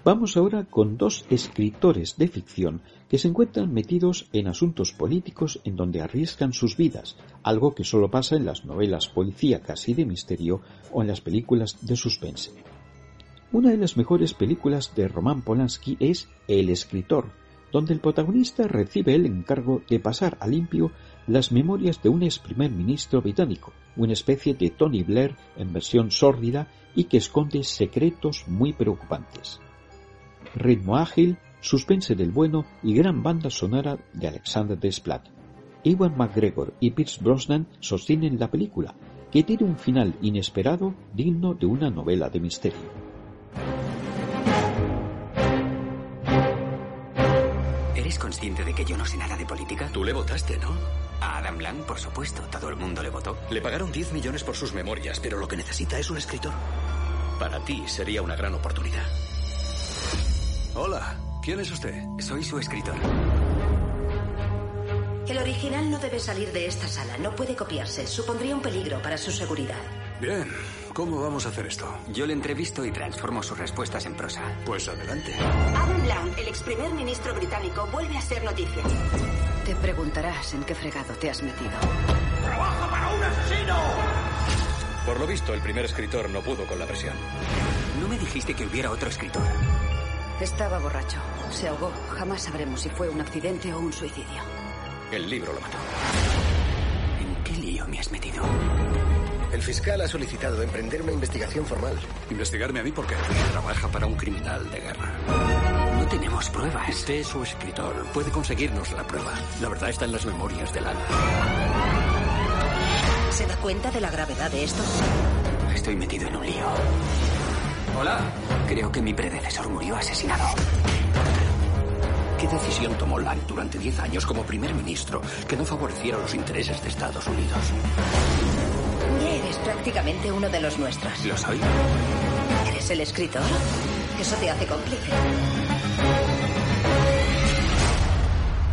Speaker 2: Vamos ahora con dos escritores de ficción que se encuentran metidos en asuntos políticos en donde arriesgan sus vidas, algo que solo pasa en las novelas policíacas y de misterio o en las películas de suspense. Una de las mejores películas de Roman Polanski es El escritor, donde el protagonista recibe el encargo de pasar a limpio las memorias de un ex primer ministro británico, una especie de Tony Blair en versión sórdida y que esconde secretos muy preocupantes ritmo ágil, suspense del bueno y gran banda sonora de Alexander Desplat. Ewan McGregor y Pierce Brosnan sostienen la película, que tiene un final inesperado digno de una novela de misterio.
Speaker 42: ¿Eres consciente de que yo no sé nada de política?
Speaker 41: Tú le votaste, ¿no?
Speaker 42: A Adam Lang, por supuesto. Todo el mundo le votó.
Speaker 41: Le pagaron 10 millones por sus memorias, pero lo que necesita es un escritor. Para ti sería una gran oportunidad. Hola, ¿quién es usted?
Speaker 42: Soy su escritor.
Speaker 43: El original no debe salir de esta sala, no puede copiarse. Supondría un peligro para su seguridad.
Speaker 41: Bien, ¿cómo vamos a hacer esto?
Speaker 42: Yo le entrevisto y transformo sus respuestas en prosa.
Speaker 41: Pues adelante.
Speaker 43: Adam Blount, el ex primer ministro británico, vuelve a ser noticia.
Speaker 21: Te preguntarás en qué fregado te has metido.
Speaker 41: ¡Trabaja para un asesino! Por lo visto, el primer escritor no pudo con la presión.
Speaker 42: No me dijiste que hubiera otro escritor.
Speaker 21: Estaba borracho. Se ahogó. Jamás sabremos si fue un accidente o un suicidio.
Speaker 41: El libro lo mató.
Speaker 42: ¿En qué lío me has metido?
Speaker 44: El fiscal ha solicitado emprender una investigación formal.
Speaker 41: ¿Investigarme a mí por qué?
Speaker 42: Trabaja para un criminal de guerra. No tenemos pruebas.
Speaker 41: Usted es su escritor. Puede conseguirnos la prueba. La verdad está en las memorias de Lana.
Speaker 43: ¿Se da cuenta de la gravedad de esto?
Speaker 42: Estoy metido en un lío. Hola. Creo que mi predecesor murió asesinado.
Speaker 41: ¿Qué decisión tomó Lang durante 10 años como primer ministro que no favoreciera los intereses de Estados Unidos?
Speaker 43: Ya eres prácticamente uno de los nuestros.
Speaker 42: ¿Lo soy?
Speaker 43: ¿Eres el escritor? Eso te hace cómplice.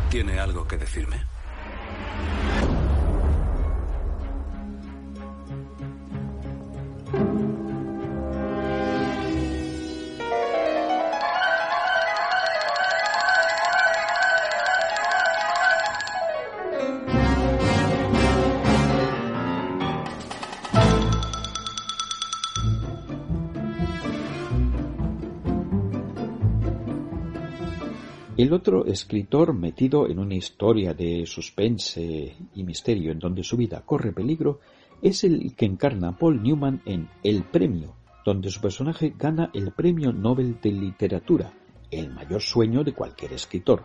Speaker 41: ¿Tiene algo que decirme?
Speaker 2: El otro escritor metido en una historia de suspense y misterio en donde su vida corre peligro es el que encarna Paul Newman en El Premio, donde su personaje gana el Premio Nobel de Literatura, el mayor sueño de cualquier escritor.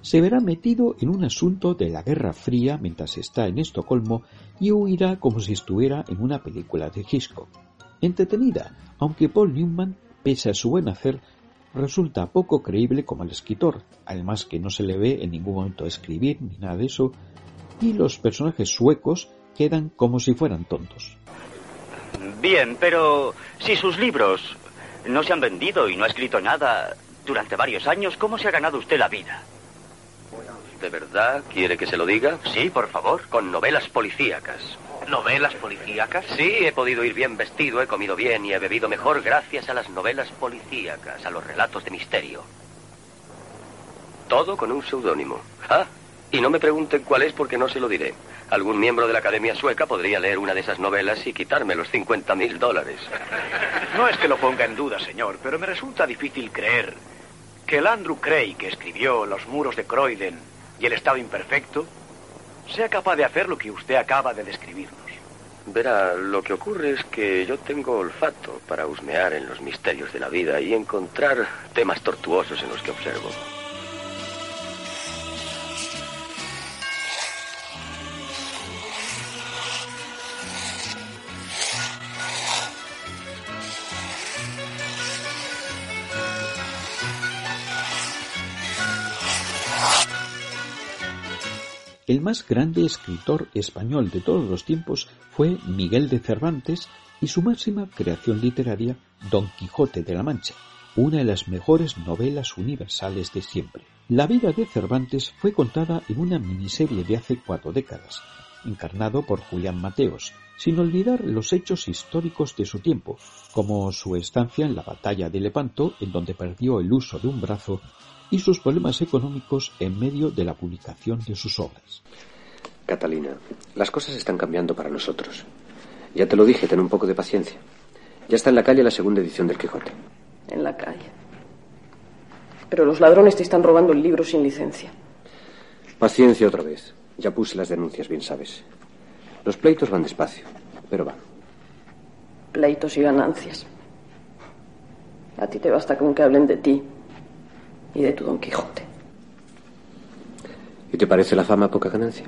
Speaker 2: Se verá metido en un asunto de la Guerra Fría mientras está en Estocolmo y huirá como si estuviera en una película de Hitchcock. Entretenida, aunque Paul Newman, pese a su buen hacer, resulta poco creíble como el escritor, además que no se le ve en ningún momento escribir ni nada de eso, y los personajes suecos quedan como si fueran tontos.
Speaker 45: Bien, pero si sus libros no se han vendido y no ha escrito nada durante varios años, ¿cómo se ha ganado usted la vida?
Speaker 46: ¿De verdad quiere que se lo diga?
Speaker 45: Sí, por favor.
Speaker 46: Con novelas policíacas.
Speaker 45: ¿Novelas policíacas?
Speaker 46: Sí, he podido ir bien vestido, he comido bien y he bebido mejor gracias a las novelas policíacas, a los relatos de misterio. Todo con un seudónimo. Ah, y no me pregunten cuál es porque no se lo diré. Algún miembro de la Academia Sueca podría leer una de esas novelas y quitarme los 50 mil dólares.
Speaker 45: No es que lo ponga en duda, señor, pero me resulta difícil creer que el Andrew Cray que escribió Los muros de Croydon y El estado imperfecto sea capaz de hacer lo que usted acaba de describirnos.
Speaker 46: Verá, lo que ocurre es que yo tengo olfato para husmear en los misterios de la vida y encontrar temas tortuosos en los que observo.
Speaker 2: El más grande escritor español de todos los tiempos fue Miguel de Cervantes y su máxima creación literaria, Don Quijote de la Mancha, una de las mejores novelas universales de siempre. La vida de Cervantes fue contada en una miniserie de hace cuatro décadas, encarnado por Julián Mateos, sin olvidar los hechos históricos de su tiempo, como su estancia en la batalla de Lepanto, en donde perdió el uso de un brazo, y sus problemas económicos en medio de la publicación de sus obras.
Speaker 42: Catalina, las cosas están cambiando para nosotros. Ya te lo dije, ten un poco de paciencia. Ya está en la calle la segunda edición del Quijote.
Speaker 47: En la calle. Pero los ladrones te están robando el libro sin licencia.
Speaker 42: Paciencia otra vez. Ya puse las denuncias, bien sabes. Los pleitos van despacio, pero van.
Speaker 47: Pleitos y ganancias. A ti te basta con que hablen de ti y de tu Don Quijote.
Speaker 42: ¿Y te parece la fama poca ganancia?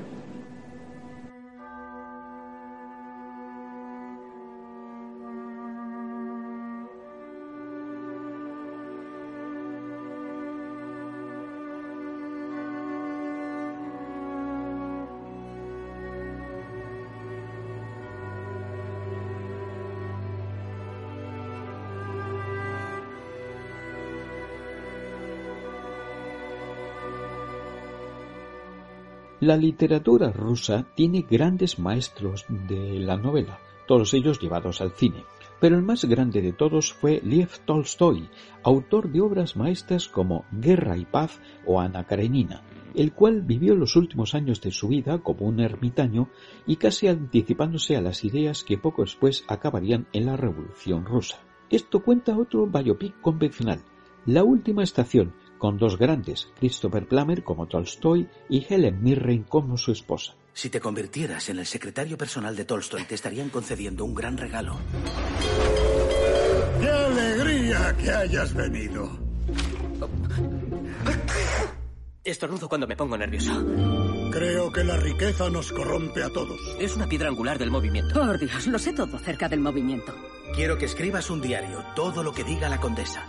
Speaker 2: La literatura rusa tiene grandes maestros de la novela, todos ellos llevados al cine, pero el más grande de todos fue Lev Tolstoy, autor de obras maestras como Guerra y Paz o Ana Karenina, el cual vivió los últimos años de su vida como un ermitaño y casi anticipándose a las ideas que poco después acabarían en la Revolución rusa. Esto cuenta otro biopic convencional, La Última Estación, con dos grandes, Christopher Plummer como Tolstoy y Helen Mirren como su esposa.
Speaker 48: Si te convirtieras en el secretario personal de Tolstoy, te estarían concediendo un gran regalo.
Speaker 49: ¡Qué alegría que hayas venido!
Speaker 33: Estornudo cuando me pongo nervioso.
Speaker 49: Creo que la riqueza nos corrompe a todos.
Speaker 33: Es una piedra angular del movimiento.
Speaker 50: Por Dios, lo sé todo acerca del movimiento.
Speaker 48: Quiero que escribas un diario, todo lo que diga la condesa.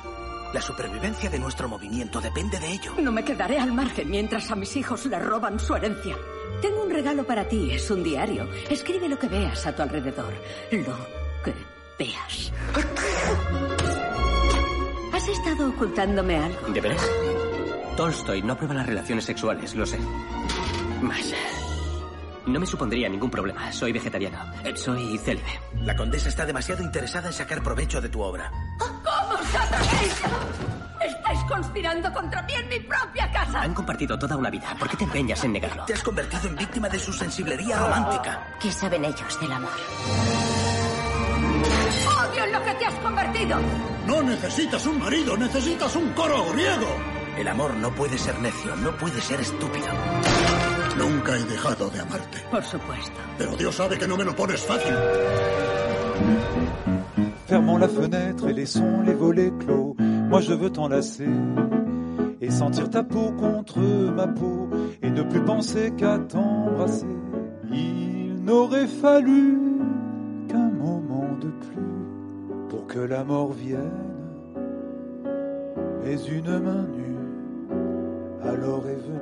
Speaker 48: La supervivencia de nuestro movimiento depende de ello.
Speaker 50: No me quedaré al margen mientras a mis hijos le roban su herencia. Tengo un regalo para ti, es un diario. Escribe lo que veas a tu alrededor. Lo que veas. ¿Has estado ocultándome algo?
Speaker 33: ¿De veras? Tolstoy no aprueba las relaciones sexuales, lo sé. Más. No me supondría ningún problema. Soy vegetariano. Soy célibe.
Speaker 48: La condesa está demasiado interesada en sacar provecho de tu obra.
Speaker 50: ¿Cómo os atrevéis? Estáis conspirando contra mí en mi propia casa.
Speaker 33: Han compartido toda una vida. ¿Por qué te empeñas en negarlo?
Speaker 48: Te has convertido en víctima de su sensiblería romántica.
Speaker 50: ¿Qué saben ellos del amor? ¡Odio en lo que te has convertido!
Speaker 49: No necesitas un marido, necesitas un coro griego.
Speaker 48: El amor no puede ser necio, no puede ser estúpido.
Speaker 49: Nunca he dejado de amarte.
Speaker 50: Por supuesto.
Speaker 49: Pero Dios sabe que no me lo pones fácil.
Speaker 51: Fermons la fenêtre et laissons les volets clos. Moi je veux t'enlacer et sentir ta peau contre ma peau et ne plus penser qu'à t'embrasser. Il n'aurait fallu qu'un moment de plus pour que la mort vienne. Mais une main nue alors est venue.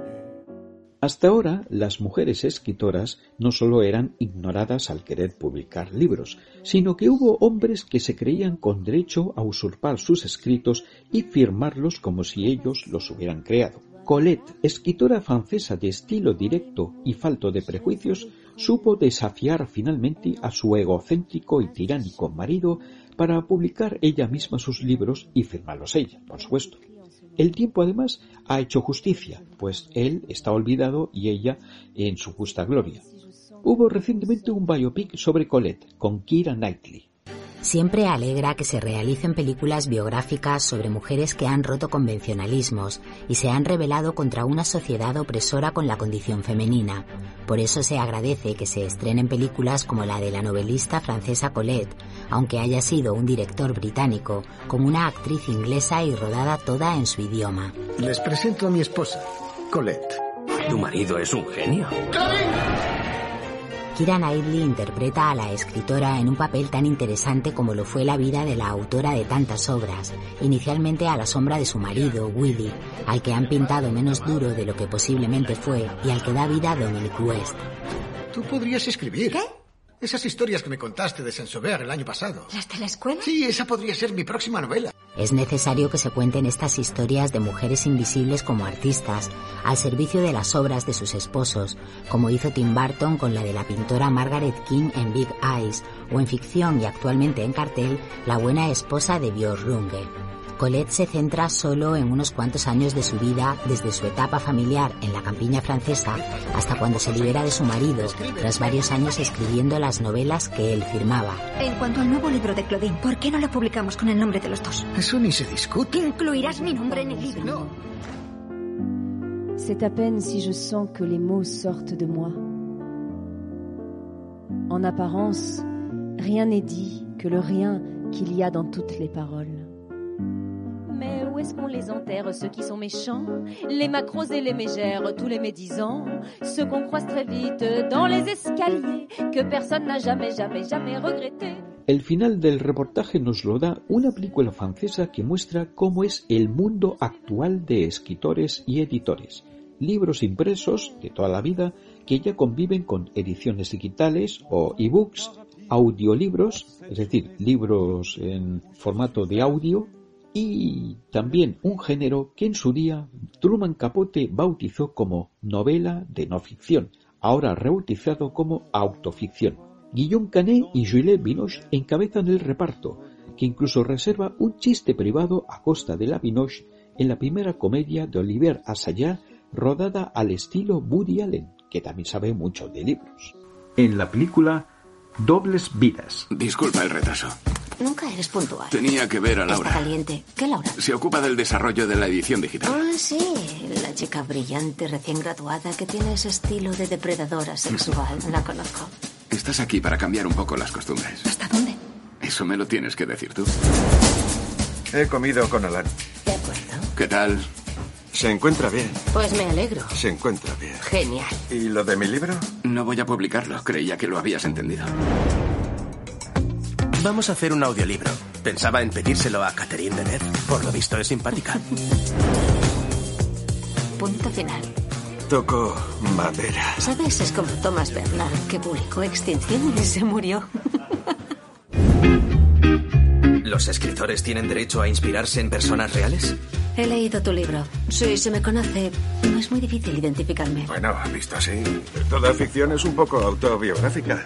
Speaker 2: Hasta ahora, las mujeres escritoras no solo eran ignoradas al querer publicar libros, sino que hubo hombres que se creían con derecho a usurpar sus escritos y firmarlos como si ellos los hubieran creado. Colette, escritora francesa de estilo directo y falto de prejuicios, supo desafiar finalmente a su egocéntrico y tiránico marido para publicar ella misma sus libros y firmarlos ella, por supuesto. El tiempo además ha hecho justicia, pues él está olvidado y ella en su justa gloria. Hubo recientemente un biopic sobre Colette con Kira Knightley.
Speaker 52: Siempre alegra que se realicen películas biográficas sobre mujeres que han roto convencionalismos y se han rebelado contra una sociedad opresora con la condición femenina. Por eso se agradece que se estrenen películas como la de la novelista francesa Colette, aunque haya sido un director británico, como una actriz inglesa y rodada toda en su idioma.
Speaker 44: Les presento a mi esposa, Colette.
Speaker 46: ¿Tu marido es un genio?
Speaker 52: Kira Knightley interpreta a la escritora en un papel tan interesante como lo fue la vida de la autora de tantas obras, inicialmente a la sombra de su marido, Willy, al que han pintado menos duro de lo que posiblemente fue y al que da vida Dominic West.
Speaker 44: Tú podrías escribir.
Speaker 50: ¿Qué?
Speaker 53: Esas historias que me contaste de Saint-Sauveur el año pasado.
Speaker 54: ¿Las de la escuela?
Speaker 53: Sí, esa podría ser mi próxima novela.
Speaker 52: Es necesario que se cuenten estas historias de mujeres invisibles como artistas, al servicio de las obras de sus esposos, como hizo Tim Burton con la de la pintora Margaret King en Big Eyes, o en ficción y actualmente en cartel, La buena esposa de Björn Runge. Colette se centra solo en unos cuantos años de su vida, desde su etapa familiar en la campiña francesa hasta cuando se libera de su marido, tras varios años escribiendo las novelas que él firmaba.
Speaker 54: En cuanto al nuevo libro de Claudine, ¿por qué no lo publicamos con el nombre de los dos?
Speaker 53: Eso ni se discute.
Speaker 54: Incluirás mi nombre en el libro.
Speaker 55: C'est à peine si je sens que les mots sortent de moi. En apparence, rien n'est dit que le rien qu'il y a dans toutes les paroles. Où est-ce qu'on les enterre, ceux qui sont méchants Les macros et les mégères, tous les médisants, ceux qu'on croise très vite dans les escaliers, que personne n'a jamais, jamais, jamais regretté.
Speaker 2: El final del reportaje nos lo da una película francesa que muestra cómo es el mundo actual de escritores y editores. Libros impresos de toda la vida que ya conviven con ediciones digitales o ebooks, audiolibros, es decir, libros en formato de audio y también un género que en su día Truman Capote bautizó como novela de no ficción, ahora rebautizado como autoficción. Guillaume Canet y Juliette Binoche encabezan el reparto, que incluso reserva un chiste privado a costa de la Binoche en la primera comedia de Olivier Assayas rodada al estilo Woody Allen, que también sabe mucho de libros.
Speaker 56: En la película Dobles Vidas.
Speaker 41: Disculpa el retraso.
Speaker 22: Nunca eres puntual.
Speaker 41: Tenía que ver a Laura.
Speaker 22: Está caliente. ¿Qué Laura?
Speaker 41: Se ocupa del desarrollo de la edición digital.
Speaker 22: Ah, sí. La chica brillante, recién graduada, que tiene ese estilo de depredadora sexual. La conozco.
Speaker 41: Estás aquí para cambiar un poco las costumbres.
Speaker 22: ¿Hasta dónde?
Speaker 41: Eso me lo tienes que decir tú.
Speaker 44: He comido con Alan.
Speaker 22: De acuerdo.
Speaker 41: ¿Qué tal?
Speaker 44: Se encuentra bien.
Speaker 22: Pues me alegro.
Speaker 44: Se encuentra bien.
Speaker 22: Genial.
Speaker 44: ¿Y lo de mi libro?
Speaker 41: No voy a publicarlo. Creía que lo habías entendido.
Speaker 48: Vamos a hacer un audiolibro. Pensaba en pedírselo a Catherine Deneuve. Por lo visto es simpática.
Speaker 22: Punto final.
Speaker 44: Toco madera.
Speaker 22: ¿Sabes? Es como Thomas Bernard, que publicó Extinción y se murió.
Speaker 48: ¿Los escritores tienen derecho a inspirarse en personas reales?
Speaker 22: He leído tu libro. Sí, se me conoce. No es muy difícil identificarme.
Speaker 44: Bueno, visto así, toda ficción es un poco autobiográfica.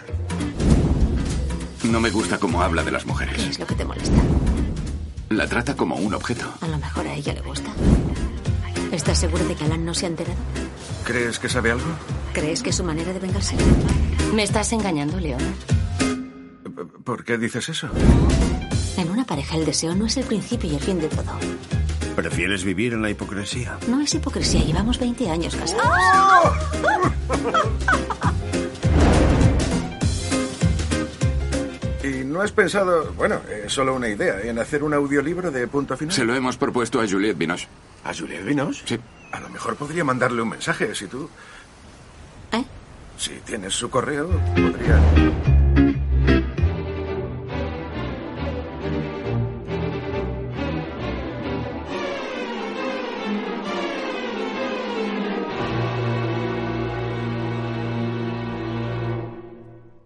Speaker 41: No me gusta cómo habla de las
Speaker 22: ¿Qué
Speaker 41: mujeres.
Speaker 22: es lo que te molesta?
Speaker 41: La trata como un objeto.
Speaker 22: A lo mejor a ella le gusta. ¿Estás seguro de que Alan no se ha enterado?
Speaker 44: ¿Crees que sabe algo?
Speaker 22: ¿Crees que es su manera de vengarse? Me estás engañando, León.
Speaker 44: ¿Por qué dices eso?
Speaker 22: En una pareja el deseo no es el principio y el fin de todo.
Speaker 44: ¿Prefieres vivir en la hipocresía?
Speaker 22: No es hipocresía, llevamos 20 años casados.
Speaker 44: ¿Y no has pensado, bueno, es solo una idea, en hacer un audiolibro de punto final?
Speaker 41: Se lo hemos propuesto a Juliette Binoche.
Speaker 44: ¿A Juliette Binoche?
Speaker 41: Sí.
Speaker 44: A lo mejor podría mandarle un mensaje, si tú...
Speaker 22: ¿Eh?
Speaker 44: Si tienes su correo, podría...